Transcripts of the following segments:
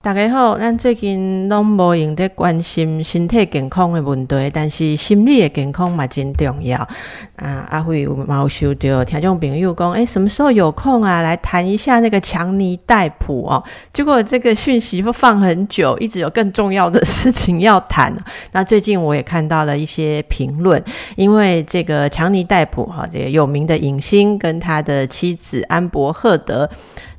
大家好，咱最近拢无用在关心身体健康的问题，但是心理的健康嘛真重要。啊，阿辉有冇收到听众朋友讲，诶，什么时候有空啊，来谈一下那个强尼戴普哦？结果这个讯息放很久，一直有更重要的事情要谈。那最近我也看到了一些评论，因为这个强尼戴普哈，这个有名的影星跟他的妻子安博赫德。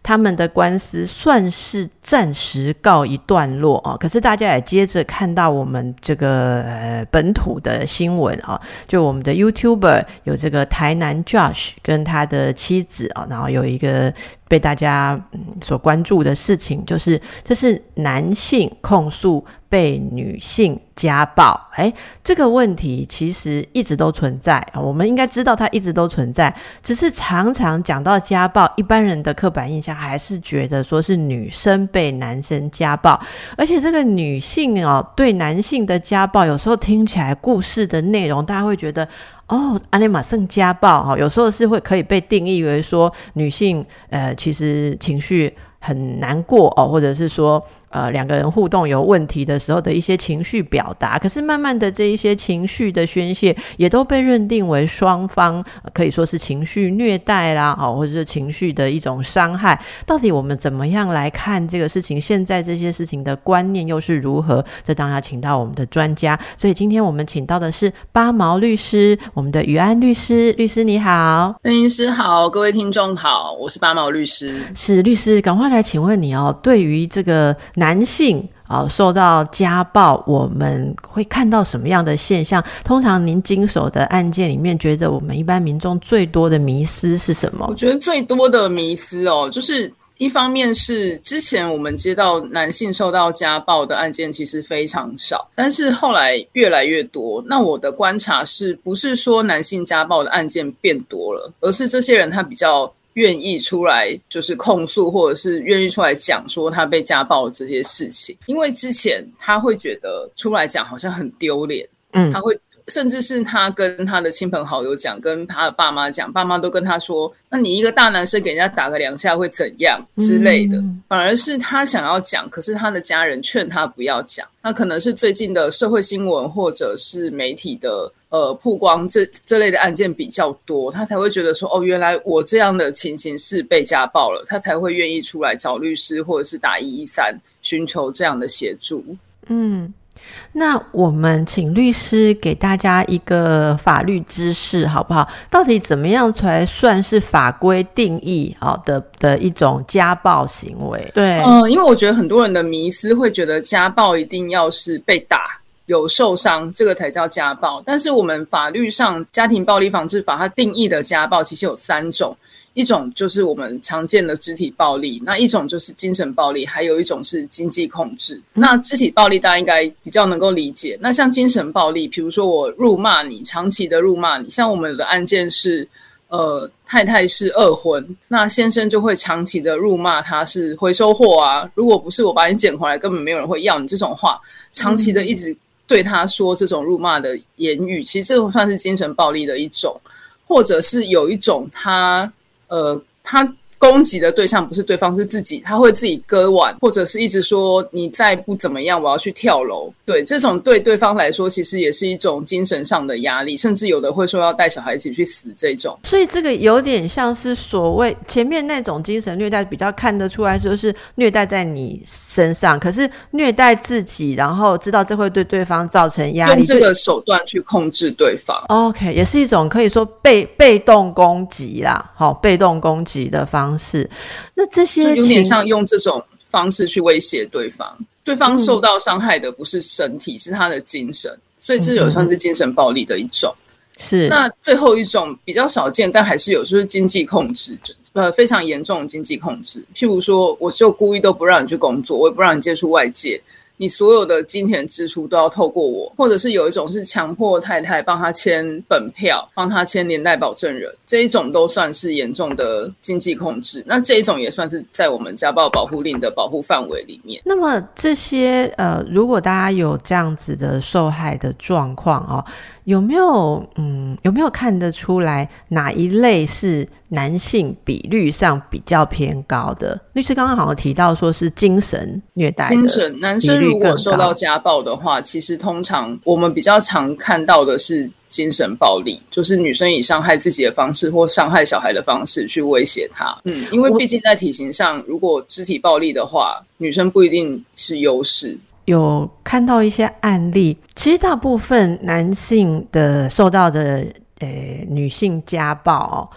他们的官司算是暂时告一段落啊，可是大家也接着看到我们这个呃本土的新闻啊，就我们的 YouTuber 有这个台南 Josh 跟他的妻子啊，然后有一个。被大家嗯所关注的事情，就是这是男性控诉被女性家暴。哎，这个问题其实一直都存在啊，我们应该知道它一直都存在，只是常常讲到家暴，一般人的刻板印象还是觉得说是女生被男生家暴，而且这个女性哦对男性的家暴，有时候听起来故事的内容，大家会觉得。哦，安利马圣家暴哈，有时候是会可以被定义为说女性，呃，其实情绪很难过哦，或者是说。呃，两个人互动有问题的时候的一些情绪表达，可是慢慢的这一些情绪的宣泄，也都被认定为双方可以说是情绪虐待啦，哦，或者是情绪的一种伤害。到底我们怎么样来看这个事情？现在这些事情的观念又是如何？这当然请到我们的专家。所以今天我们请到的是八毛律师，我们的于安律师。律师你好，律师好，各位听众好，我是八毛律师。是律师，赶快来请问你哦，对于这个。男性啊，受到家暴，我们会看到什么样的现象？通常您经手的案件里面，觉得我们一般民众最多的迷思是什么？我觉得最多的迷思哦，就是一方面是之前我们接到男性受到家暴的案件其实非常少，但是后来越来越多。那我的观察是不是说男性家暴的案件变多了，而是这些人他比较。愿意出来就是控诉，或者是愿意出来讲说他被家暴这些事情，因为之前他会觉得出来讲好像很丢脸，嗯，他会。甚至是他跟他的亲朋好友讲，跟他的爸妈讲，爸妈都跟他说：“那你一个大男生给人家打个两下会怎样之类的。”反而是他想要讲，可是他的家人劝他不要讲。那可能是最近的社会新闻或者是媒体的呃曝光这这类的案件比较多，他才会觉得说：“哦，原来我这样的情形是被家暴了。”他才会愿意出来找律师或者是打一一三寻求这样的协助。嗯。那我们请律师给大家一个法律知识好不好？到底怎么样才算是法规定义好的的一种家暴行为？对，嗯，因为我觉得很多人的迷思会觉得家暴一定要是被打有受伤，这个才叫家暴。但是我们法律上《家庭暴力防治法》它定义的家暴其实有三种。一种就是我们常见的肢体暴力，那一种就是精神暴力，还有一种是经济控制。那肢体暴力大家应该比较能够理解。那像精神暴力，比如说我辱骂你，长期的辱骂你，像我们的案件是，呃，太太是二婚，那先生就会长期的辱骂他是回收货啊，如果不是我把你捡回来，根本没有人会要你这种话，长期的一直对他说这种辱骂的言语，其实这算是精神暴力的一种，或者是有一种他。呃，他。攻击的对象不是对方，是自己。他会自己割腕，或者是一直说你再不怎么样，我要去跳楼。对，这种对对方来说，其实也是一种精神上的压力，甚至有的会说要带小孩一起去死这种。所以这个有点像是所谓前面那种精神虐待，比较看得出来说是虐待在你身上，可是虐待自己，然后知道这会对对方造成压力，用这个手段去控制对方。OK，也是一种可以说被被动攻击啦，好，被动攻击的方。方式，那这些有点像用这种方式去威胁对方，对方受到伤害的不是身体，是他的精神，所以这有算是精神暴力的一种。是那最后一种比较少见，但还是有，就是经济控制，呃，非常严重的经济控制。譬如说，我就故意都不让你去工作，我也不让你接触外界，你所有的金钱支出都要透过我，或者是有一种是强迫太太帮他签本票，帮他签连带保证人，这一种都算是严重的经济控制。那这一种也算是在我们家暴保护令的保护范围里面。那么这些呃，如果大家有这样子的受害的状况哦。有没有嗯有没有看得出来哪一类是男性比率上比较偏高的？律师刚刚好像提到说是精神虐待，精神男生如果受到家暴的话，其实通常我们比较常看到的是精神暴力，就是女生以伤害自己的方式或伤害小孩的方式去威胁他。嗯，因为毕竟在体型上，如果肢体暴力的话，女生不一定是优势。有看到一些案例，其实大部分男性的受到的呃女性家暴哦，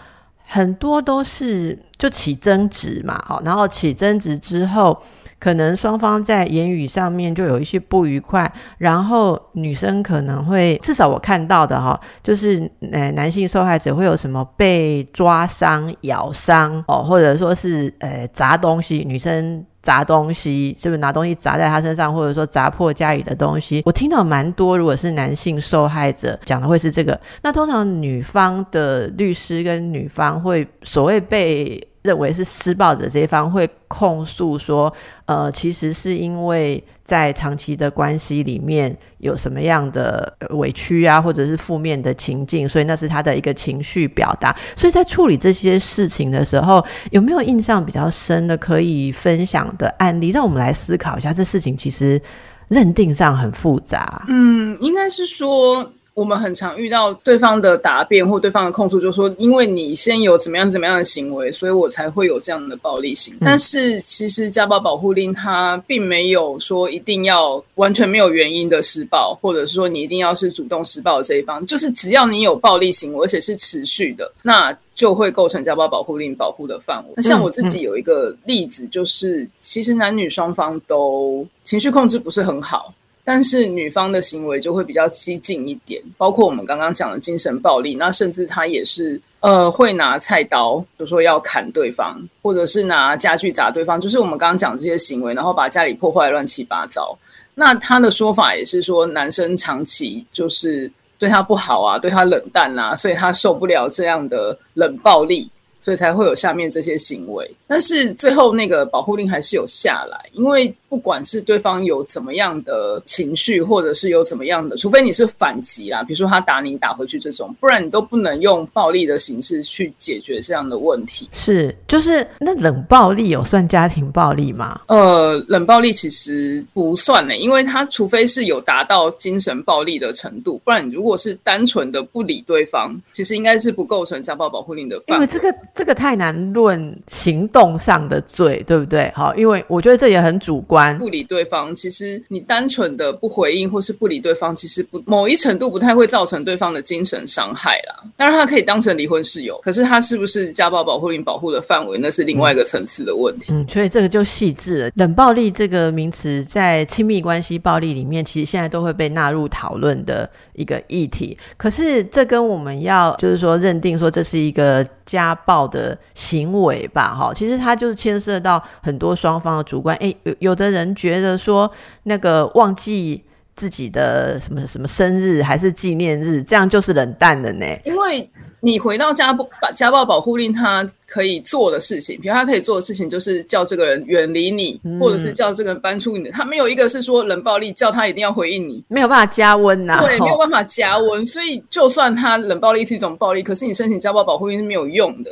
很多都是就起争执嘛，好，然后起争执之后，可能双方在言语上面就有一些不愉快，然后女生可能会至少我看到的哈，就是呃男性受害者会有什么被抓伤、咬伤哦，或者说是呃砸东西，女生。砸东西，是不是拿东西砸在他身上，或者说砸破家里的东西？我听到蛮多，如果是男性受害者讲的会是这个。那通常女方的律师跟女方会所谓被。认为是施暴者这一方会控诉说，呃，其实是因为在长期的关系里面有什么样的委屈啊，或者是负面的情境，所以那是他的一个情绪表达。所以在处理这些事情的时候，有没有印象比较深的可以分享的案例，让我们来思考一下，这事情其实认定上很复杂。嗯，应该是说。我们很常遇到对方的答辩或对方的控诉，就说因为你先有怎么样怎么样的行为，所以我才会有这样的暴力行为。但是其实家暴保护令它并没有说一定要完全没有原因的施暴，或者是说你一定要是主动施暴的这一方，就是只要你有暴力行为，而且是持续的，那就会构成家暴保护令保护的范围。那像我自己有一个例子，就是其实男女双方都情绪控制不是很好。但是女方的行为就会比较激进一点，包括我们刚刚讲的精神暴力，那甚至她也是呃会拿菜刀，比如说要砍对方，或者是拿家具砸对方，就是我们刚刚讲这些行为，然后把家里破坏乱七八糟。那他的说法也是说，男生长期就是对他不好啊，对他冷淡啊，所以他受不了这样的冷暴力。所以才会有下面这些行为，但是最后那个保护令还是有下来，因为不管是对方有怎么样的情绪，或者是有怎么样的，除非你是反击啦，比如说他打你打回去这种，不然你都不能用暴力的形式去解决这样的问题。是，就是那冷暴力有算家庭暴力吗？呃，冷暴力其实不算呢，因为他除非是有达到精神暴力的程度，不然你如果是单纯的不理对方，其实应该是不构成家暴保护令的。因为这个。这个太难论行动上的罪，对不对？好，因为我觉得这也很主观。不理对方，其实你单纯的不回应或是不理对方，其实不某一程度不太会造成对方的精神伤害啦。当然，他可以当成离婚室友，可是他是不是家暴保护令保护的范围，那是另外一个层次的问题。嗯，所以这个就细致了。冷暴力这个名词在亲密关系暴力里面，其实现在都会被纳入讨论的一个议题。可是这跟我们要就是说认定说这是一个家暴。的行为吧，哈，其实它就是牵涉到很多双方的主观。诶，有有的人觉得说，那个忘记自己的什么什么生日还是纪念日，这样就是冷淡的呢？因为你回到家暴家暴保护令，他可以做的事情，比如他可以做的事情，就是叫这个人远离你，或者是叫这个人搬出你的。他没有一个是说冷暴力，叫他一定要回应你，没有办法加温呐。对，没有办法加温。所以，就算他冷暴力是一种暴力，可是你申请家暴保护令是没有用的。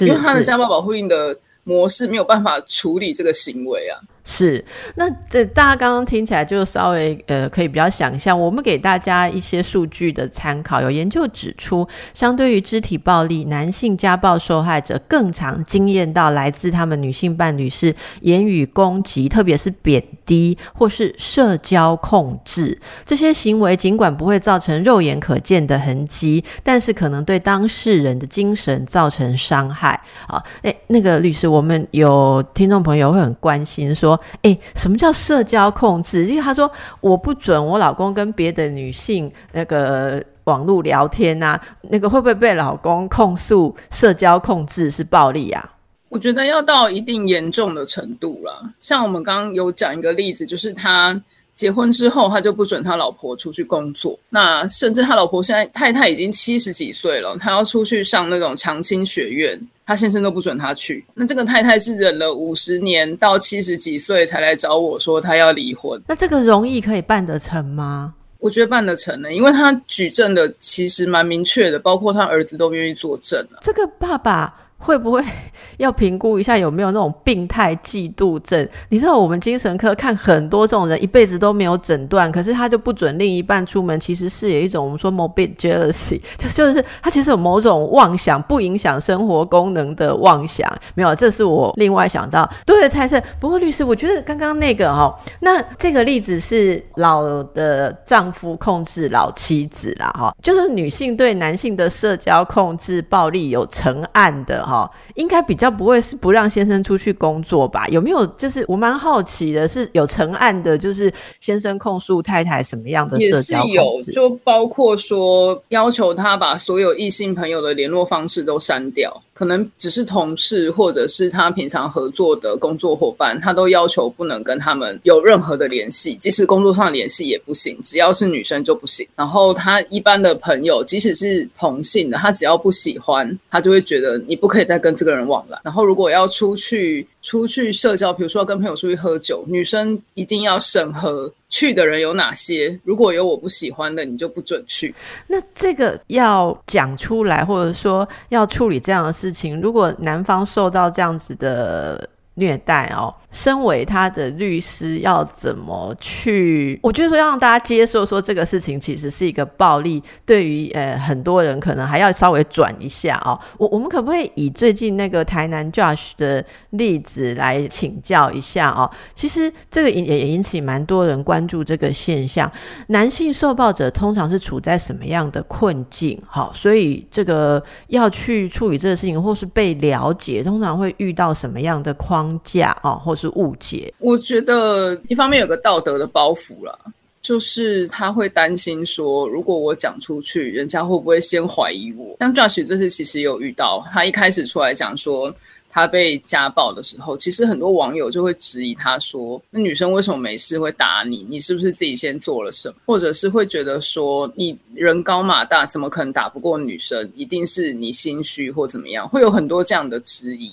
因为他的家暴保护令的模式没有办法处理这个行为啊。是，那这大家刚刚听起来就稍微呃，可以比较想象。我们给大家一些数据的参考，有研究指出，相对于肢体暴力，男性家暴受害者更常经验到来自他们女性伴侣是言语攻击，特别是贬低或是社交控制这些行为。尽管不会造成肉眼可见的痕迹，但是可能对当事人的精神造成伤害。啊，诶，那个律师，我们有听众朋友会很关心说。哎，什么叫社交控制？因为他说我不准我老公跟别的女性那个网络聊天呐，那个会不会被老公控诉社交控制是暴力啊？我觉得要到一定严重的程度了。像我们刚刚有讲一个例子，就是他。结婚之后，他就不准他老婆出去工作。那甚至他老婆现在太太已经七十几岁了，他要出去上那种长青学院，他先生都不准他去。那这个太太是忍了五十年，到七十几岁才来找我说他要离婚。那这个容易可以办得成吗？我觉得办得成呢，因为他举证的其实蛮明确的，包括他儿子都愿意作证了。这个爸爸。会不会 要评估一下有没有那种病态嫉妒症？你知道我们精神科看很多这种人，一辈子都没有诊断，可是他就不准另一半出门，其实是有一种我们说 morbid jealousy，就就是他其实有某种妄想，不影响生活功能的妄想。没有，这是我另外想到对的猜测。不过律师，我觉得刚刚那个哈，那这个例子是老的丈夫控制老妻子啦，哈，就是女性对男性的社交控制暴力有成案的。哈，应该比较不会是不让先生出去工作吧？有没有？就是我蛮好奇的，是有成案的，就是先生控诉太太什么样的社交也是有，就包括说要求他把所有异性朋友的联络方式都删掉。可能只是同事，或者是他平常合作的工作伙伴，他都要求不能跟他们有任何的联系，即使工作上联系也不行，只要是女生就不行。然后他一般的朋友，即使是同性的，他只要不喜欢，他就会觉得你不可以再跟这个人往来。然后如果要出去出去社交，比如说跟朋友出去喝酒，女生一定要审核。去的人有哪些？如果有我不喜欢的，你就不准去。那这个要讲出来，或者说要处理这样的事情，如果男方受到这样子的。虐待哦，身为他的律师，要怎么去？我觉得说要让大家接受，说这个事情其实是一个暴力，对于呃很多人可能还要稍微转一下哦。我我们可不可以以最近那个台南 Josh 的例子来请教一下哦？其实这个也也引起蛮多人关注这个现象。男性受暴者通常是处在什么样的困境？好，所以这个要去处理这个事情，或是被了解，通常会遇到什么样的框？架啊，或是误解，我觉得一方面有个道德的包袱了，就是他会担心说，如果我讲出去，人家会不会先怀疑我？像 Josh 这次其实有遇到，他一开始出来讲说他被家暴的时候，其实很多网友就会质疑他说，那女生为什么没事会打你？你是不是自己先做了什么？或者是会觉得说，你人高马大，怎么可能打不过女生？一定是你心虚或怎么样？会有很多这样的质疑。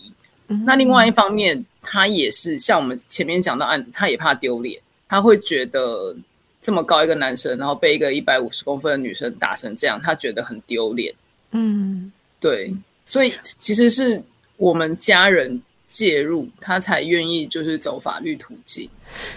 那另外一方面，他也是像我们前面讲到案子，他也怕丢脸，他会觉得这么高一个男生，然后被一个一百五十公分的女生打成这样，他觉得很丢脸。嗯，对，所以其实是我们家人介入，他才愿意就是走法律途径。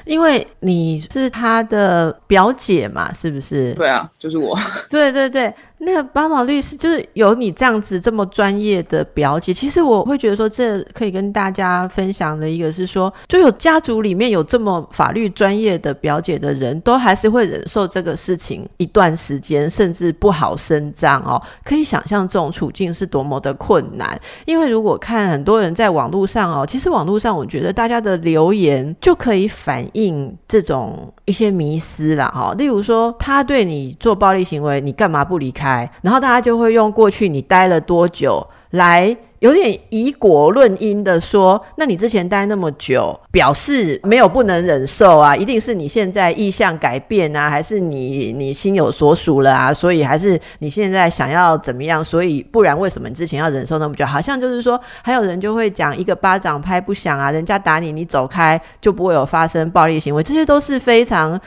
因为你是他的表姐嘛，是不是？对啊，就是我。对对对，那个巴马律师就是有你这样子这么专业的表姐。其实我会觉得说，这可以跟大家分享的一个是说，就有家族里面有这么法律专业的表姐的人，都还是会忍受这个事情一段时间，甚至不好声张哦。可以想象这种处境是多么的困难。因为如果看很多人在网络上哦，其实网络上我觉得大家的留言就可以。反映这种一些迷思啦，哈，例如说他对你做暴力行为，你干嘛不离开？然后大家就会用过去你待了多久来。有点以果论因的说，那你之前待那么久，表示没有不能忍受啊，一定是你现在意向改变啊，还是你你心有所属了啊？所以还是你现在想要怎么样？所以不然为什么你之前要忍受那么久？好像就是说，还有人就会讲一个巴掌拍不响啊，人家打你，你走开就不会有发生暴力行为，这些都是非常。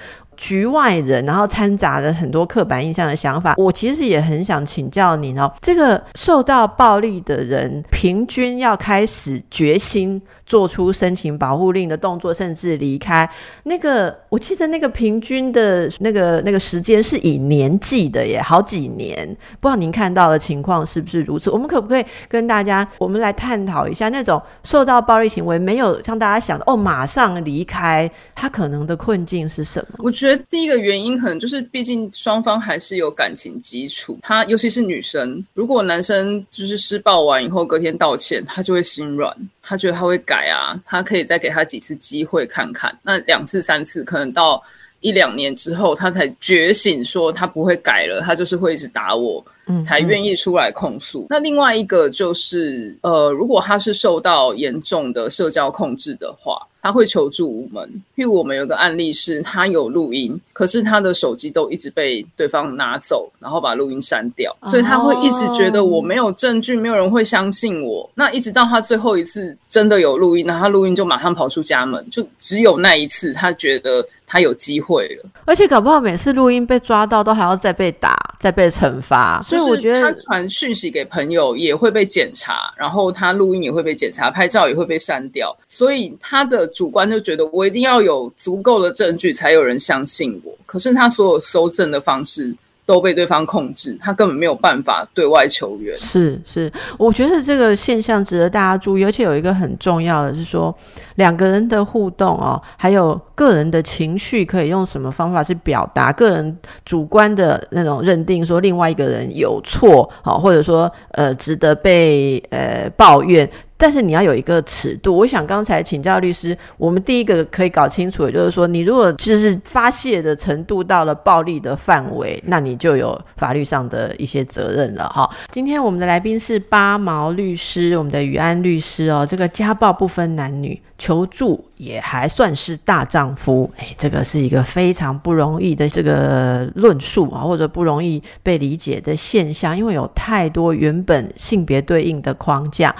局外人，然后掺杂了很多刻板印象的想法。我其实也很想请教你哦，这个受到暴力的人，平均要开始决心。做出申请保护令的动作，甚至离开那个，我记得那个平均的那个那个时间是以年计的耶，好几年。不知道您看到的情况是不是如此？我们可不可以跟大家，我们来探讨一下那种受到暴力行为没有像大家想的哦，马上离开，他可能的困境是什么？我觉得第一个原因可能就是，毕竟双方还是有感情基础。他尤其是女生，如果男生就是施暴完以后隔天道歉，他就会心软。他觉得他会改啊，他可以再给他几次机会看看。那两次、三次，可能到一两年之后，他才觉醒，说他不会改了，他就是会一直打我，才愿意出来控诉。那另外一个就是，呃，如果他是受到严重的社交控制的话，他会求助无门。譬如我们有个案例是，他有录音，可是他的手机都一直被对方拿走，然后把录音删掉，所以他会一直觉得我没有证据，没有人会相信我。那一直到他最后一次真的有录音，那他录音就马上跑出家门，就只有那一次，他觉得。他有机会了，而且搞不好每次录音被抓到，都还要再被打、再被惩罚。所以我觉得他传讯息给朋友也会被检查，然后他录音也会被检查，拍照也会被删掉。所以他的主观就觉得我一定要有足够的证据，才有人相信我。可是他所有搜证的方式。都被对方控制，他根本没有办法对外求援。是是，我觉得这个现象值得大家注意，而且有一个很重要的是说，两个人的互动哦，还有个人的情绪，可以用什么方法去表达？个人主观的那种认定，说另外一个人有错，好，或者说呃值得被呃抱怨。但是你要有一个尺度，我想刚才请教律师，我们第一个可以搞清楚，的就是说，你如果就是发泄的程度到了暴力的范围，那你就有法律上的一些责任了哈。今天我们的来宾是八毛律师，我们的余安律师哦，这个家暴不分男女。求助也还算是大丈夫，哎，这个是一个非常不容易的这个论述啊，或者不容易被理解的现象，因为有太多原本性别对应的框架，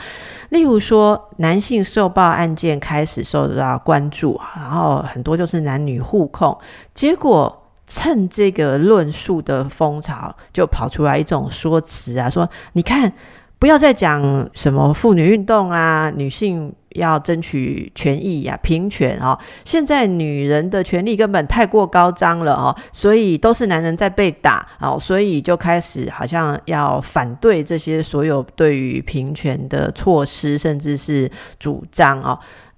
例如说男性受暴案件开始受到关注，然后很多就是男女互控，结果趁这个论述的风潮，就跑出来一种说辞啊，说你看。不要再讲什么妇女运动啊，女性要争取权益呀，平权啊！现在女人的权利根本太过高张了哦，所以都是男人在被打哦，所以就开始好像要反对这些所有对于平权的措施，甚至是主张哦。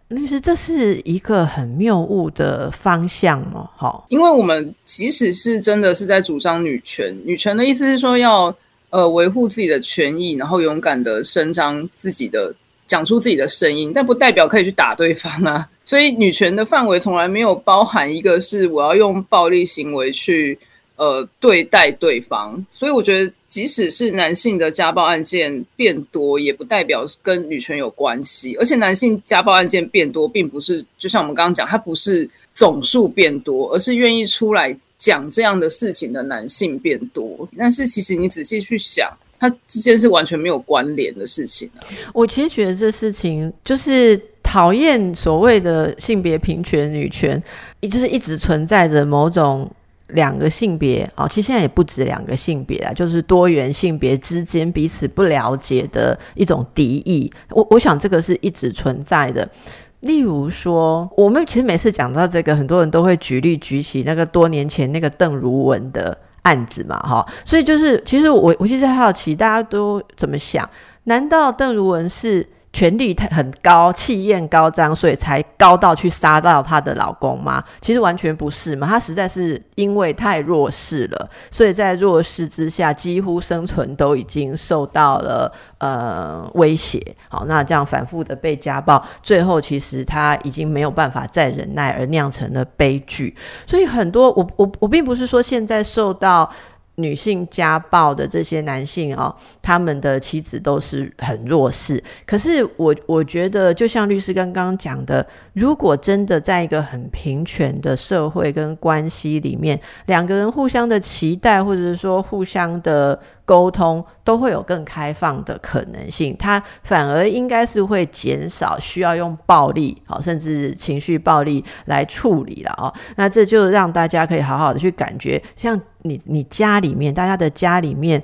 律师，这是一个很谬误的方向哦？好，因为我们即使是真的是在主张女权，女权的意思是说要。呃，维护自己的权益，然后勇敢的伸张自己的，讲出自己的声音，但不代表可以去打对方啊。所以，女权的范围从来没有包含一个是我要用暴力行为去呃对待对方。所以，我觉得即使是男性的家暴案件变多，也不代表跟女权有关系。而且，男性家暴案件变多，并不是就像我们刚刚讲，它不是总数变多，而是愿意出来。讲这样的事情的男性变多，但是其实你仔细去想，它之间是完全没有关联的事情。我其实觉得这事情就是讨厌所谓的性别平权、女权，也就是一直存在着某种两个性别啊，其实现在也不止两个性别啊，就是多元性别之间彼此不了解的一种敌意。我我想这个是一直存在的。例如说，我们其实每次讲到这个，很多人都会举例举起那个多年前那个邓如文的案子嘛，哈，所以就是其实我我其实好奇大家都怎么想？难道邓如文是？权力很高，气焰高涨，所以才高到去杀到她的老公吗？其实完全不是嘛，她实在是因为太弱势了，所以在弱势之下，几乎生存都已经受到了呃威胁。好，那这样反复的被家暴，最后其实她已经没有办法再忍耐，而酿成了悲剧。所以很多我我我并不是说现在受到。女性家暴的这些男性哦，他们的妻子都是很弱势。可是我我觉得，就像律师刚刚讲的，如果真的在一个很平权的社会跟关系里面，两个人互相的期待，或者是说互相的。沟通都会有更开放的可能性，它反而应该是会减少需要用暴力，好，甚至情绪暴力来处理了哦。那这就让大家可以好好的去感觉，像你你家里面，大家的家里面，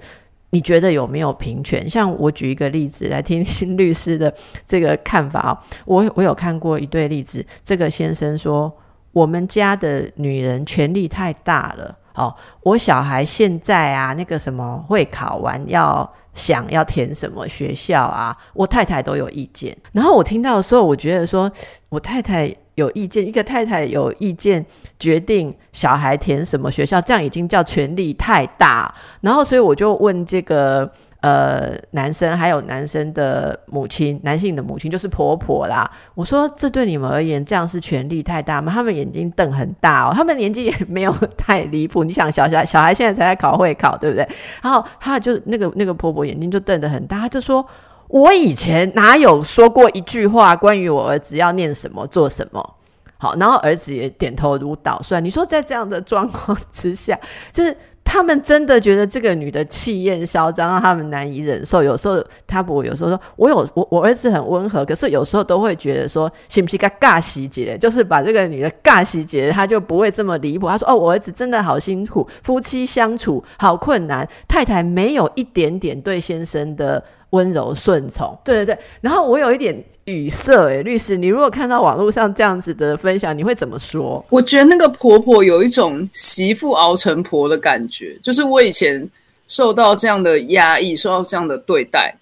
你觉得有没有平权？像我举一个例子来听听律师的这个看法啊。我我有看过一对例子，这个先生说，我们家的女人权力太大了。哦，我小孩现在啊，那个什么会考完要想要填什么学校啊，我太太都有意见。然后我听到的时候，我觉得说我太太有意见，一个太太有意见决定小孩填什么学校，这样已经叫权力太大。然后所以我就问这个。呃，男生还有男生的母亲，男性的母亲就是婆婆啦。我说，这对你们而言，这样是权力太大吗？他们眼睛瞪很大哦，他们年纪也没有太离谱。你想，小小小孩现在才在考会考，对不对？然后他就那个那个婆婆眼睛就瞪得很大，他就说。我以前哪有说过一句话关于我儿子要念什么做什么？好，然后儿子也点头如捣蒜。你说在这样的状况之下，就是他们真的觉得这个女的气焰嚣张，让他们难以忍受。有时候他不，有时候说我有我我儿子很温和，可是有时候都会觉得说，是不是个尬细节？就是把这个女的尬细节，他就不会这么离谱。他说：“哦，我儿子真的好辛苦，夫妻相处好困难，太太没有一点点对先生的温柔顺从。”对对对，然后我有一点。语塞哎，律师，你如果看到网络上这样子的分享，你会怎么说？我觉得那个婆婆有一种媳妇熬成婆的感觉，就是我以前受到这样的压抑，受到这样的对待，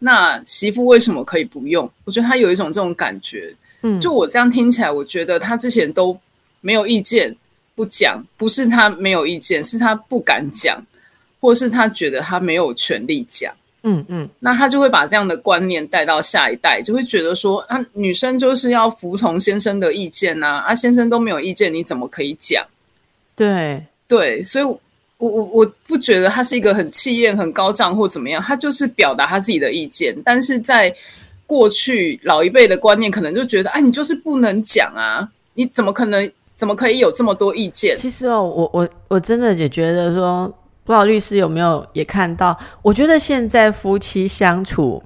那媳妇为什么可以不用？我觉得她有一种这种感觉。嗯，就我这样听起来，我觉得她之前都没有意见，不讲，不是她没有意见，是她不敢讲，或是她觉得她没有权利讲。嗯嗯，那他就会把这样的观念带到下一代，就会觉得说啊，女生就是要服从先生的意见呐，啊，先生都没有意见，你怎么可以讲？对对，所以，我我我不觉得他是一个很气焰很高涨或怎么样，他就是表达他自己的意见。但是在过去老一辈的观念，可能就觉得，哎，你就是不能讲啊，你怎么可能，怎么可以有这么多意见？其实哦，我我我真的也觉得说。不知道律师有没有也看到？我觉得现在夫妻相处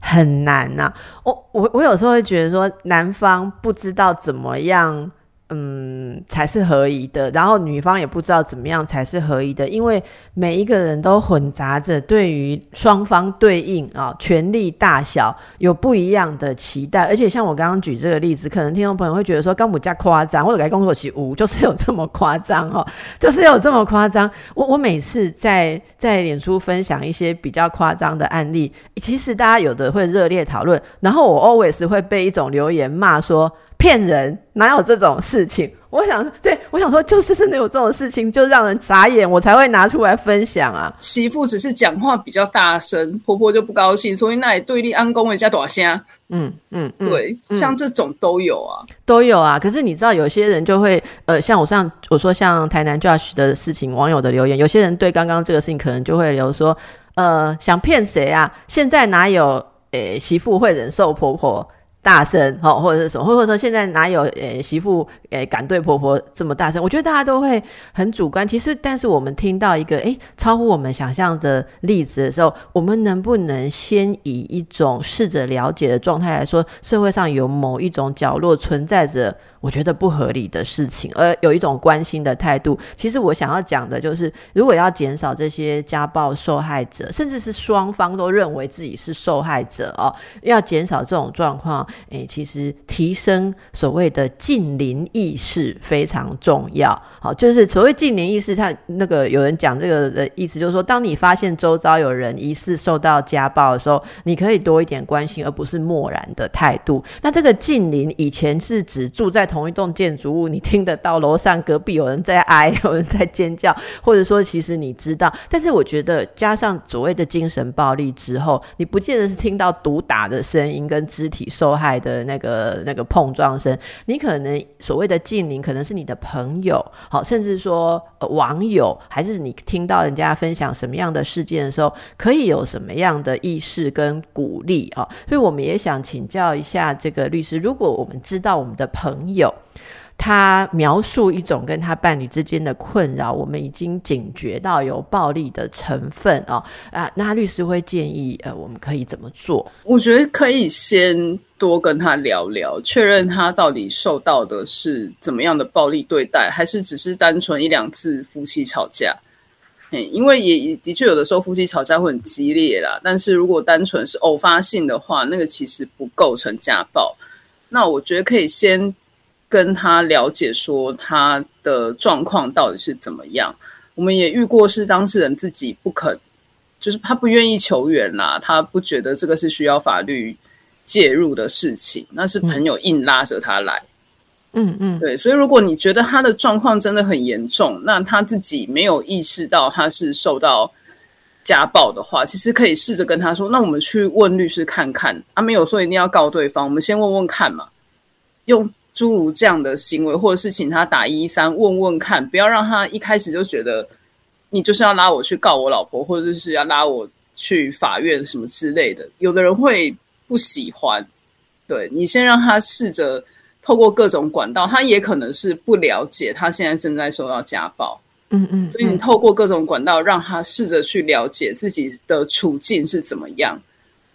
很难呐。我我我有时候会觉得说，男方不知道怎么样。嗯，才是合宜的。然后女方也不知道怎么样才是合宜的，因为每一个人都混杂着对于双方对应啊权力大小有不一样的期待。而且像我刚刚举这个例子，可能听众朋友会觉得说，刚不加夸张，或者该工作期五就是有这么夸张哦，就是有这么夸张。我我每次在在脸书分享一些比较夸张的案例，其实大家有的会热烈讨论，然后我 always 会被一种留言骂说。骗人，哪有这种事情？我想，对我想说，就是真的有这种事情，就让人傻眼，我才会拿出来分享啊。媳妇只是讲话比较大声，婆婆就不高兴，所以那也对立安公一下多声。嗯嗯，对，像这种都有啊，都有啊。可是你知道，有些人就会，呃，像我上我说像台南 Josh 的事情，网友的留言，有些人对刚刚这个事情可能就会留说，呃，想骗谁啊？现在哪有诶媳妇会忍受婆婆？大声哦，或者是什么，或者说现在哪有诶媳妇诶敢对婆婆这么大声？我觉得大家都会很主观。其实，但是我们听到一个诶超乎我们想象的例子的时候，我们能不能先以一种试着了解的状态来说，社会上有某一种角落存在着？我觉得不合理的事情，而有一种关心的态度。其实我想要讲的就是，如果要减少这些家暴受害者，甚至是双方都认为自己是受害者哦，要减少这种状况，诶，其实提升所谓的近邻意识非常重要。好，就是所谓近邻意识，他那个有人讲这个的意思，就是说，当你发现周遭有人疑似受到家暴的时候，你可以多一点关心，而不是漠然的态度。那这个近邻以前是指住在同同一栋建筑物，你听得到楼上隔壁有人在哀，有人在尖叫，或者说其实你知道，但是我觉得加上所谓的精神暴力之后，你不见得是听到毒打的声音跟肢体受害的那个那个碰撞声，你可能所谓的近邻可能是你的朋友，好，甚至说网友，还是你听到人家分享什么样的事件的时候，可以有什么样的意识跟鼓励啊？所以我们也想请教一下这个律师，如果我们知道我们的朋友。有他描述一种跟他伴侣之间的困扰，我们已经警觉到有暴力的成分哦啊，那律师会建议呃，我们可以怎么做？我觉得可以先多跟他聊聊，确认他到底受到的是怎么样的暴力对待，还是只是单纯一两次夫妻吵架？因为也的确有的时候夫妻吵架会很激烈啦，但是如果单纯是偶发性的话，那个其实不构成家暴。那我觉得可以先。跟他了解说他的状况到底是怎么样，我们也遇过是当事人自己不肯，就是他不愿意求援啦，他不觉得这个是需要法律介入的事情，那是朋友硬拉着他来，嗯嗯，对，所以如果你觉得他的状况真的很严重，那他自己没有意识到他是受到家暴的话，其实可以试着跟他说，那我们去问律师看看，他没有说一定要告对方，我们先问问看嘛，用。诸如这样的行为，或者是请他打一三问问看，不要让他一开始就觉得你就是要拉我去告我老婆，或者是要拉我去法院什么之类的。有的人会不喜欢，对你先让他试着透过各种管道，他也可能是不了解他现在正在受到家暴。嗯嗯，所以你透过各种管道让他试着去了解自己的处境是怎么样，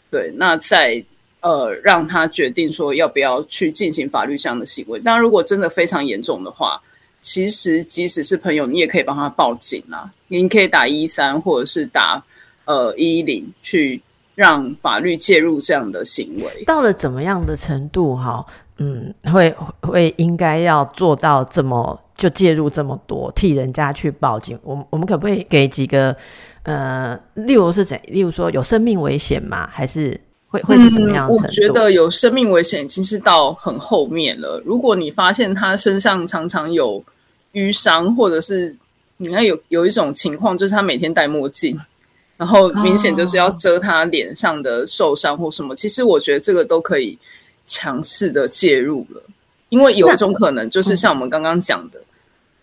对，那再呃让他决定说要不要去进行法律上的行为。当然，如果真的非常严重的话，其实即使是朋友，你也可以帮他报警啊，你可以打一三或者是打呃一一零去让法律介入这样的行为。到了怎么样的程度哈？嗯，会会应该要做到这么就介入这么多，替人家去报警。我我们可不可以给几个呃，例如是怎？例如说有生命危险吗？还是会会是什么样？我觉得有生命危险已经是到很后面了。如果你发现他身上常常有淤伤，或者是你看有有一种情况，就是他每天戴墨镜，然后明显就是要遮他脸上的受伤或什么。其实我觉得这个都可以。强势的介入了，因为有一种可能就是像我们刚刚讲的，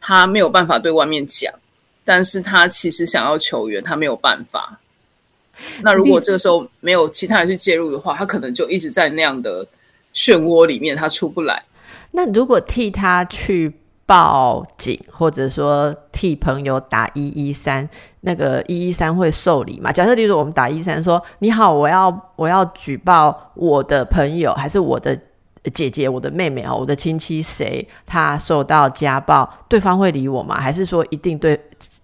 他没有办法对外面讲，但是他其实想要求援，他没有办法。那如果这个时候没有其他人去介入的话，他可能就一直在那样的漩涡里面，他出不来。那如果替他去报警，或者说替朋友打一一三，那个一一三会受理吗？假设例如我们打一三说：“你好，我要我要举报我的朋友，还是我的姐姐、我的妹妹啊，我的亲戚谁他受到家暴，对方会理我吗？还是说一定对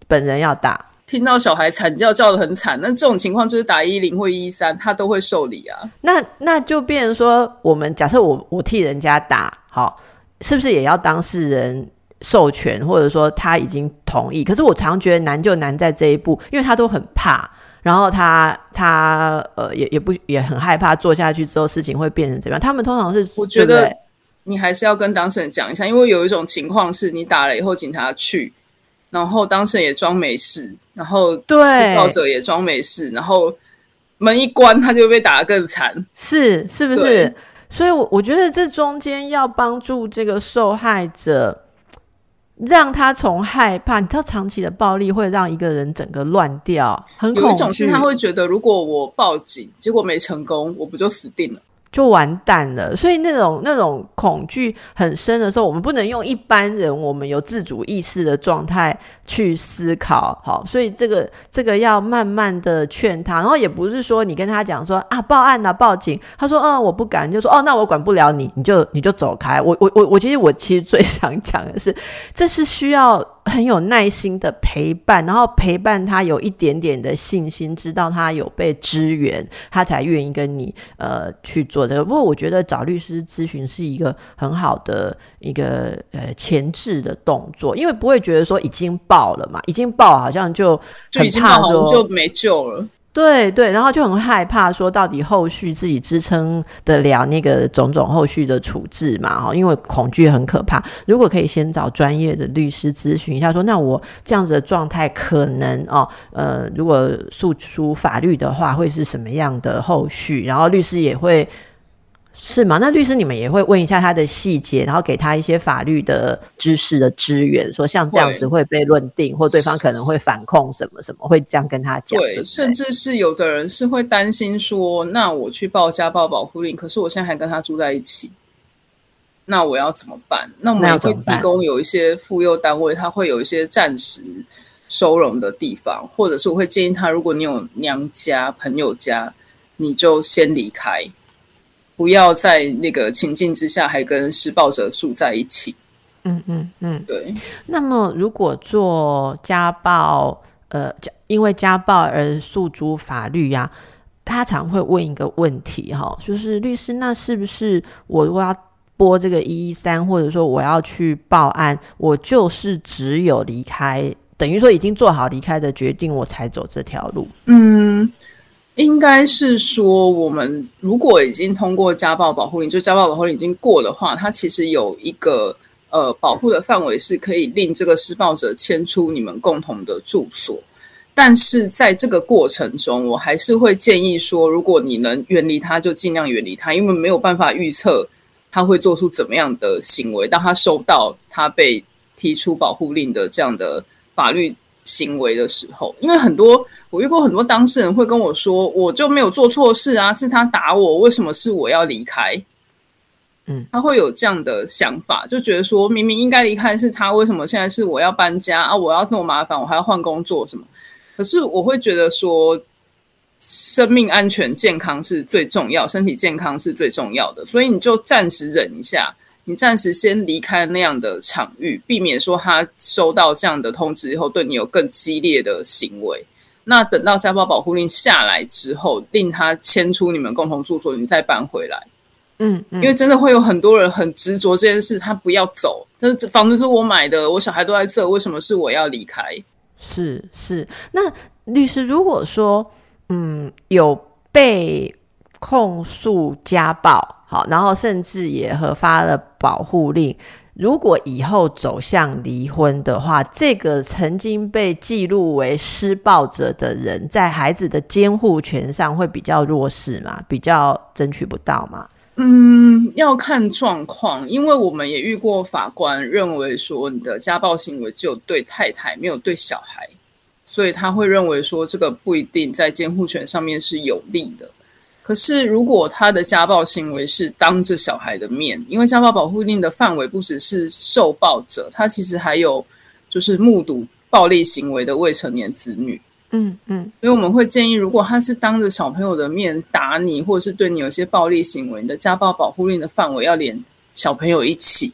本人要打？听到小孩惨叫叫的很惨，那这种情况就是打一零或一三，他都会受理啊。那那就变成说，我们假设我我替人家打，好，是不是也要当事人？授权，或者说他已经同意，可是我常觉得难就难在这一步，因为他都很怕，然后他他呃也也不也很害怕做下去之后事情会变成怎样。他们通常是我觉得你还是要跟当事人讲一下，因为有一种情况是你打了以后警察去，然后当事人也装没事，然后对施暴者也装没事，然后门一关他就被打得更惨，是是不是？所以，我我觉得这中间要帮助这个受害者。让他从害怕，你知道长期的暴力会让一个人整个乱掉，很有一种是他会觉得，如果我报警，结果没成功，我不就死定了。就完蛋了，所以那种那种恐惧很深的时候，我们不能用一般人我们有自主意识的状态去思考。好，所以这个这个要慢慢的劝他，然后也不是说你跟他讲说啊报案啊报警，他说嗯我不敢，就说哦那我管不了你，你就你就走开。我我我我其实我其实最想讲的是，这是需要。很有耐心的陪伴，然后陪伴他有一点点的信心，知道他有被支援，他才愿意跟你呃去做这个。不过我觉得找律师咨询是一个很好的一个呃前置的动作，因为不会觉得说已经爆了嘛，已经爆好像就很怕说就没救了。对对，然后就很害怕，说到底后续自己支撑得了那个种种后续的处置嘛？哈，因为恐惧很可怕。如果可以先找专业的律师咨询一下，说那我这样子的状态可能哦，呃，如果诉诸法律的话，会是什么样的后续？然后律师也会。是吗？那律师你们也会问一下他的细节，然后给他一些法律的知识的支援，说像这样子会被论定，或对方可能会反控什么什么，会这样跟他讲。对，甚至是有的人是会担心说，那我去报家暴保护令，可是我现在还跟他住在一起，那我要怎么办？那我们也会提供有一些妇幼单位，他会有一些暂时收容的地方，或者是我会建议他，如果你有娘家、朋友家，你就先离开。不要在那个情境之下还跟施暴者住在一起。嗯嗯嗯，对。那么，如果做家暴，呃，因为家暴而诉诸法律呀，他常会问一个问题哈，就是律师，那是不是我如果要拨这个一一三，或者说我要去报案，我就是只有离开，等于说已经做好离开的决定，我才走这条路？嗯。应该是说，我们如果已经通过家暴保护令，就家暴保护令已经过的话，它其实有一个呃保护的范围，是可以令这个施暴者迁出你们共同的住所。但是在这个过程中，我还是会建议说，如果你能远离他，就尽量远离他，因为没有办法预测他会做出怎么样的行为。当他收到他被提出保护令的这样的法律行为的时候，因为很多我遇过很多当事人会跟我说，我就没有做错事啊，是他打我，为什么是我要离开？嗯，他会有这样的想法，就觉得说明明应该离开是他，为什么现在是我要搬家啊？我要这么麻烦，我还要换工作什么？可是我会觉得说，生命安全、健康是最重要，身体健康是最重要的，所以你就暂时忍一下，你暂时先离开那样的场域，避免说他收到这样的通知以后对你有更激烈的行为。那等到家暴保护令下来之后，令他迁出你们共同住所，你再搬回来。嗯，因为真的会有很多人很执着这件事，他不要走，这房子是我买的，我小孩都在这，为什么是我要离开？是是，那律师如果说，嗯，有被控诉家暴，好，然后甚至也核发了保护令，如果以后走向离婚的话，这个曾经被记录为施暴者的人，在孩子的监护权上会比较弱势嘛？比较争取不到嘛？嗯，要看状况，因为我们也遇过法官认为说你的家暴行为只有对太太，没有对小孩，所以他会认为说这个不一定在监护权上面是有利的。可是如果他的家暴行为是当着小孩的面，因为家暴保护令的范围不只是受暴者，他其实还有就是目睹暴力行为的未成年子女。嗯嗯，所以我们会建议，如果他是当着小朋友的面打你，或者是对你有些暴力行为，你的家暴保护令的范围要连小朋友一起。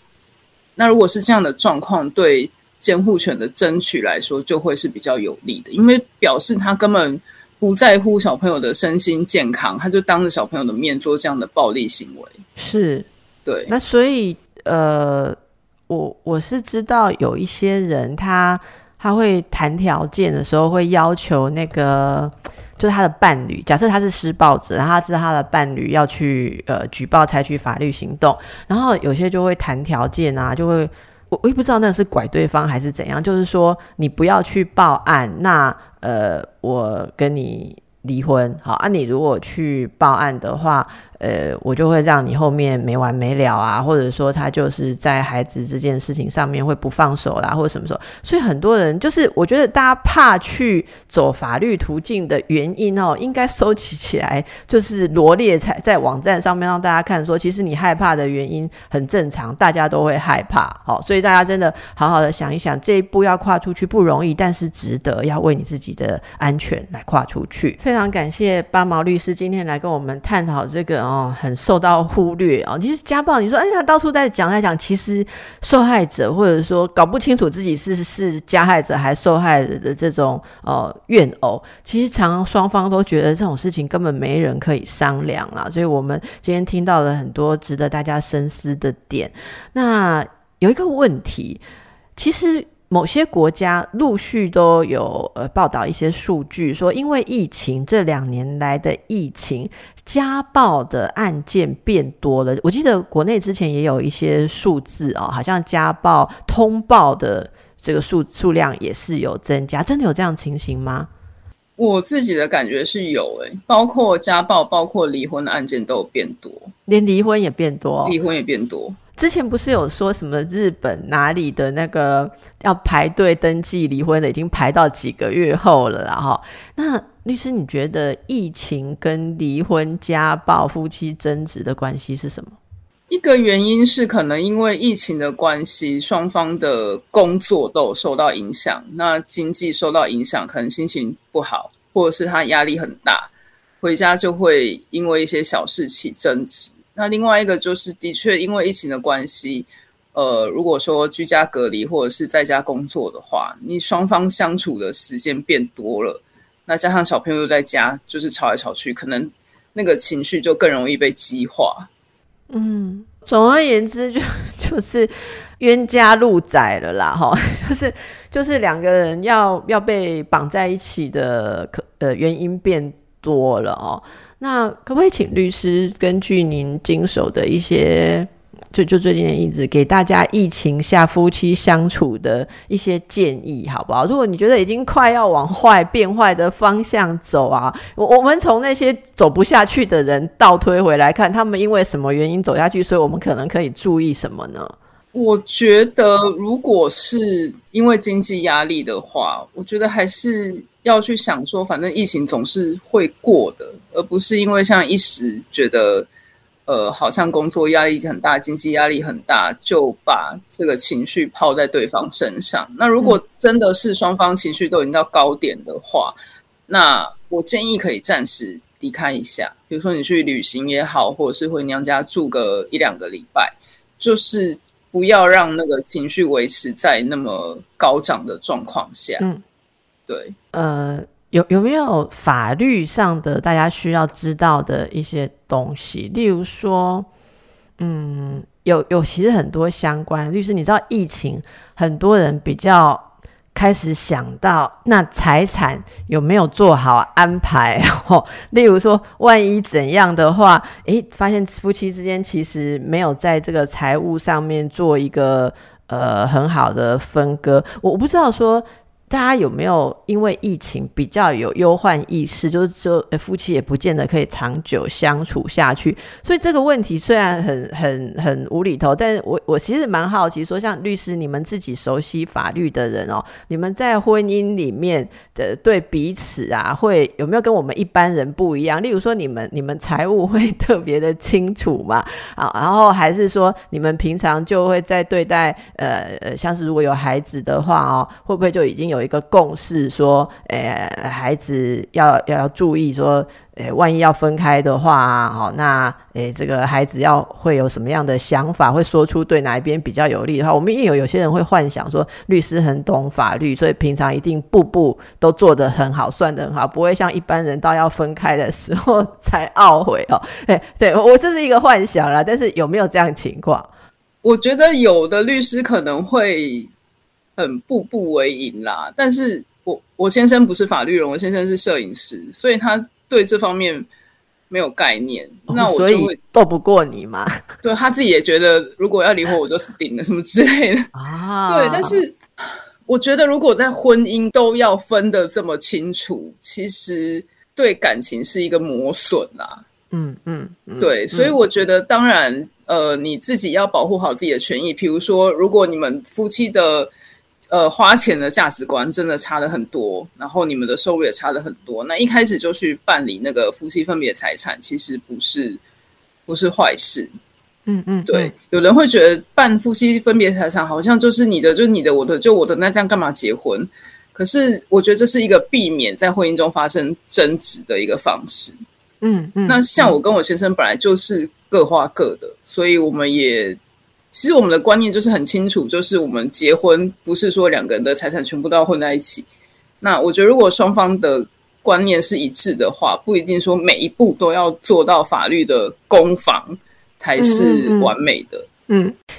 那如果是这样的状况，对监护权的争取来说，就会是比较有利的，因为表示他根本不在乎小朋友的身心健康，他就当着小朋友的面做这样的暴力行为。是，对。那所以，呃，我我是知道有一些人他。他会谈条件的时候，会要求那个就是他的伴侣。假设他是施暴者，然后他知道他的伴侣要去呃举报、采取法律行动，然后有些就会谈条件啊，就会我我也不知道那是拐对方还是怎样，就是说你不要去报案，那呃我跟你离婚，好啊，你如果去报案的话。呃，我就会让你后面没完没了啊，或者说他就是在孩子这件事情上面会不放手啦，或者什么时候？所以很多人就是，我觉得大家怕去走法律途径的原因哦，应该收集起来，就是罗列在在网站上面让大家看，说其实你害怕的原因很正常，大家都会害怕。好，所以大家真的好好的想一想，这一步要跨出去不容易，但是值得，要为你自己的安全来跨出去。非常感谢八毛律师今天来跟我们探讨这个。哦很受到忽略哦。其实家暴，你说，哎呀，到处在讲在讲，其实受害者或者说搞不清楚自己是是加害者还是受害者的这种呃怨偶，其实常常双方都觉得这种事情根本没人可以商量啊。所以我们今天听到了很多值得大家深思的点。那有一个问题，其实。某些国家陆续都有呃报道一些数据，说因为疫情这两年来的疫情，家暴的案件变多了。我记得国内之前也有一些数字哦，好像家暴通报的这个数数量也是有增加，真的有这样情形吗？我自己的感觉是有诶，包括家暴、包括离婚的案件都有变多，连离婚也变多，离婚也变多。之前不是有说什么日本哪里的那个要排队登记离婚的，已经排到几个月后了啦哈。那律师，你觉得疫情跟离婚、家暴、夫妻争执的关系是什么？一个原因是可能因为疫情的关系，双方的工作都有受到影响，那经济受到影响，可能心情不好，或者是他压力很大，回家就会因为一些小事起争执。那另外一个就是，的确因为疫情的关系，呃，如果说居家隔离或者是在家工作的话，你双方相处的时间变多了，那加上小朋友又在家，就是吵来吵去，可能那个情绪就更容易被激化。嗯，总而言之，就 就是冤家路窄了啦，哈，就是就是两个人要要被绑在一起的可呃原因变多了哦。那可不可以请律师根据您经手的一些，就就最近的例子，给大家疫情下夫妻相处的一些建议，好不好？如果你觉得已经快要往坏变坏的方向走啊，我我们从那些走不下去的人倒推回来看，他们因为什么原因走下去，所以我们可能可以注意什么呢？我觉得，如果是因为经济压力的话，我觉得还是要去想说，反正疫情总是会过的，而不是因为像一时觉得，呃，好像工作压力很大，经济压力很大，就把这个情绪抛在对方身上。那如果真的是双方情绪都已经到高点的话，那我建议可以暂时离开一下，比如说你去旅行也好，或者是回娘家住个一两个礼拜，就是。不要让那个情绪维持在那么高涨的状况下。嗯，对。呃，有有没有法律上的大家需要知道的一些东西？例如说，嗯，有有其实很多相关律师，你知道疫情，很多人比较。开始想到那财产有没有做好安排？哦，例如说，万一怎样的话，诶，发现夫妻之间其实没有在这个财务上面做一个呃很好的分割。我我不知道说。大家有没有因为疫情比较有忧患意识？就是说，夫妻也不见得可以长久相处下去。所以这个问题虽然很很很无厘头，但是我我其实蛮好奇，说像律师你们自己熟悉法律的人哦，你们在婚姻里面的对彼此啊，会有没有跟我们一般人不一样？例如说，你们你们财务会特别的清楚嘛？啊，然后还是说你们平常就会在对待呃呃，像是如果有孩子的话哦，会不会就已经有有一个共识说，诶，孩子要要注意说，诶，万一要分开的话，好，那诶，这个孩子要会有什么样的想法，会说出对哪一边比较有利的话。我们也有有些人会幻想说，律师很懂法律，所以平常一定步步都做得很好，算得很好，不会像一般人到要分开的时候才懊悔哦。诶，对我这是一个幻想啦，但是有没有这样情况？我觉得有的律师可能会。很步步为营啦，但是我我先生不是法律人，我先生是摄影师，所以他对这方面没有概念。那我所以斗不过你嘛？对他自己也觉得，如果要离婚，我就死定了，什么之类的啊。对，但是我觉得，如果在婚姻都要分得这么清楚，其实对感情是一个磨损啦。嗯嗯，对，所以我觉得，当然，呃，你自己要保护好自己的权益。比如说，如果你们夫妻的呃，花钱的价值观真的差的很多，然后你们的收入也差的很多。那一开始就去办理那个夫妻分别财产，其实不是不是坏事。嗯嗯，对。有人会觉得办夫妻分别财产好像就是你的，就是你的，我的就我的，那这样干嘛结婚？可是我觉得这是一个避免在婚姻中发生争执的一个方式。嗯嗯。那像我跟我先生本来就是各花各的，所以我们也。其实我们的观念就是很清楚，就是我们结婚不是说两个人的财产全部都要混在一起。那我觉得，如果双方的观念是一致的话，不一定说每一步都要做到法律的攻防才是完美的。嗯，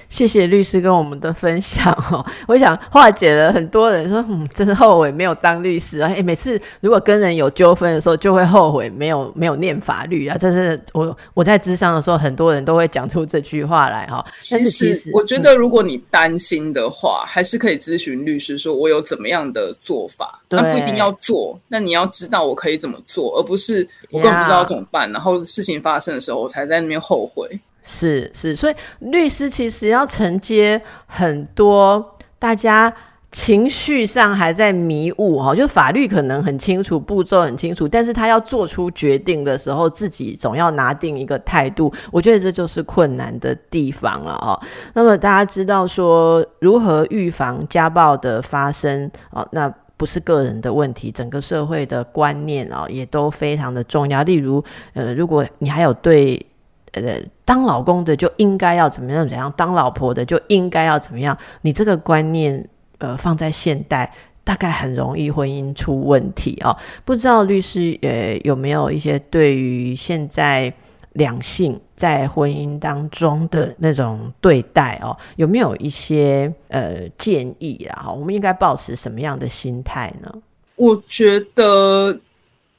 谢谢律师跟我们的分享哦。我想化解了很多人说，嗯，真的后悔没有当律师啊。哎，每次如果跟人有纠纷的时候，就会后悔没有没有念法律啊。这是我我在智商的时候，很多人都会讲出这句话来哈。其实我觉得，如果你担心的话，还是可以咨询律师，说我有怎么样的做法。那不一定要做，那你要知道我可以怎么做，而不是我根本不知道怎么办。然后事情发生的时候，我才在那边后悔。是是，所以律师其实要承接很多大家情绪上还在迷雾哈，就法律可能很清楚，步骤很清楚，但是他要做出决定的时候，自己总要拿定一个态度。我觉得这就是困难的地方了哦。那么大家知道说如何预防家暴的发生哦，那不是个人的问题，整个社会的观念哦也都非常的重要。例如呃，如果你还有对。呃，当老公的就应该要怎么样怎样，当老婆的就应该要怎么样。你这个观念，呃，放在现代，大概很容易婚姻出问题哦。不知道律师呃有没有一些对于现在两性在婚姻当中的那种对待哦，有没有一些呃建议啊？我们应该保持什么样的心态呢？我觉得。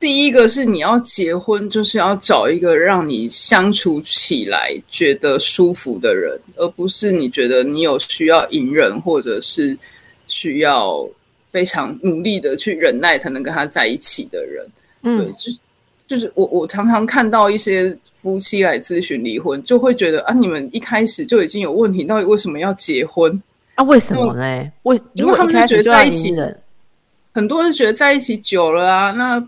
第一个是你要结婚，就是要找一个让你相处起来觉得舒服的人，而不是你觉得你有需要隐忍，或者是需要非常努力的去忍耐才能跟他在一起的人。嗯，对，就就是我我常常看到一些夫妻来咨询离婚，就会觉得啊，你们一开始就已经有问题，到底为什么要结婚？啊，为什么呢？为因为他们觉得在一起的，很多是觉得在一起久了啊，那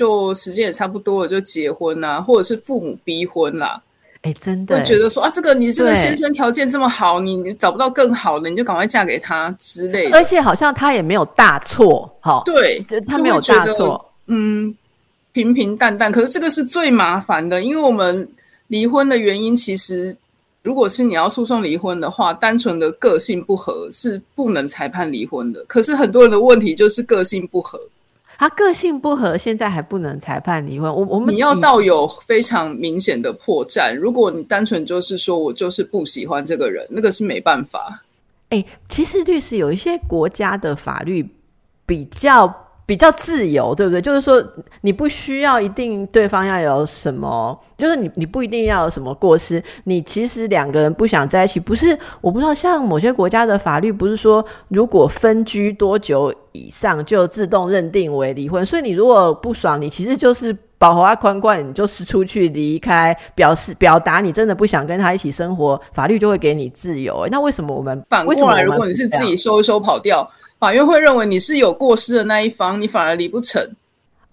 就时间也差不多了，就结婚啊，或者是父母逼婚啦。哎，真的会觉得说啊，这个你这个先生条件这么好，你你找不到更好的，你就赶快嫁给他之类的。而且好像他也没有大错，哈，对，就他没有大错，嗯，平平淡淡。可是这个是最麻烦的，因为我们离婚的原因，其实如果是你要诉讼离婚的话，单纯的个性不合是不能裁判离婚的。可是很多人的问题就是个性不合。他个性不合，现在还不能裁判离婚。我我们你要到有非常明显的破绽。如果你单纯就是说我就是不喜欢这个人，那个是没办法。哎，其实律师有一些国家的法律比较。比较自由，对不对？就是说，你不需要一定对方要有什么，就是你你不一定要有什么过失。你其实两个人不想在一起，不是我不知道，像某些国家的法律不是说，如果分居多久以上就自动认定为离婚。所以你如果不爽，你其实就是保护他宽宽，你就是出去离开，表示表达你真的不想跟他一起生活，法律就会给你自由。那为什么我们反过来，如果你是自己收一收跑掉？法院会认为你是有过失的那一方，你反而离不成。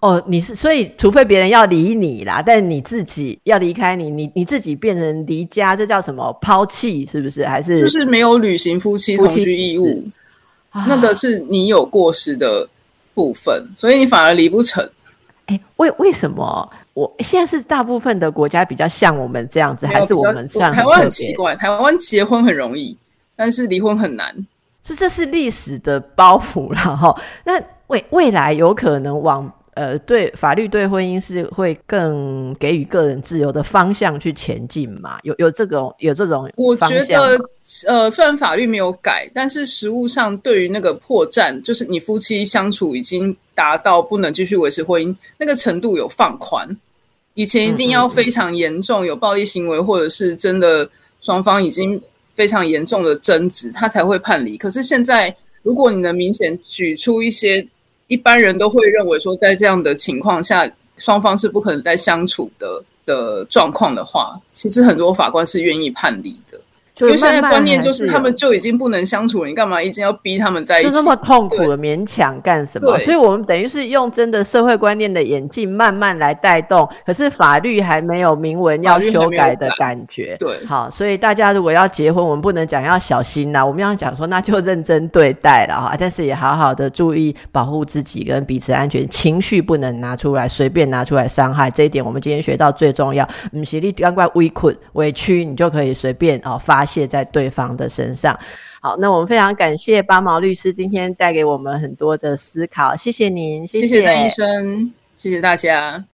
哦，你是所以，除非别人要离你啦，但你自己要离开你，你你自己变成离家，这叫什么抛弃？是不是？还是就是没有履行夫妻同居义务？那个是你有过失的部分，所以你反而离不成。哎，为为什么？我现在是大部分的国家比较像我们这样子，还是我们像台湾很奇怪？台湾结婚很容易，但是离婚很难。这这是历史的包袱了哈。那未未来有可能往呃对法律对婚姻是会更给予个人自由的方向去前进嘛？有有这种有这种？我觉得呃，虽然法律没有改，但是实务上对于那个破绽，就是你夫妻相处已经达到不能继续维持婚姻那个程度有放宽。以前一定要非常严重有暴力行为，或者是真的双方已经。非常严重的争执，他才会判离。可是现在，如果你能明显举出一些一般人都会认为说，在这样的情况下，双方是不可能再相处的的状况的话，其实很多法官是愿意判离的。因为现在观念就是他们就已经不能相处了，你干嘛一定要逼他们在一起？就那么痛苦的勉强干什么？所以我们等于是用真的社会观念的演进慢慢来带动，可是法律还没有明文要修改的感觉。对，好，所以大家如果要结婚，我们不能讲要小心呐，我们要讲说那就认真对待了哈，但是也好好的注意保护自己跟彼此安全，情绪不能拿出来随便拿出来伤害。这一点我们今天学到最重要，唔是你刚怪委屈委屈，你就可以随便哦发。泄在对方的身上。好，那我们非常感谢八毛律师今天带给我们很多的思考，谢谢您，谢谢邓医生，谢谢大家。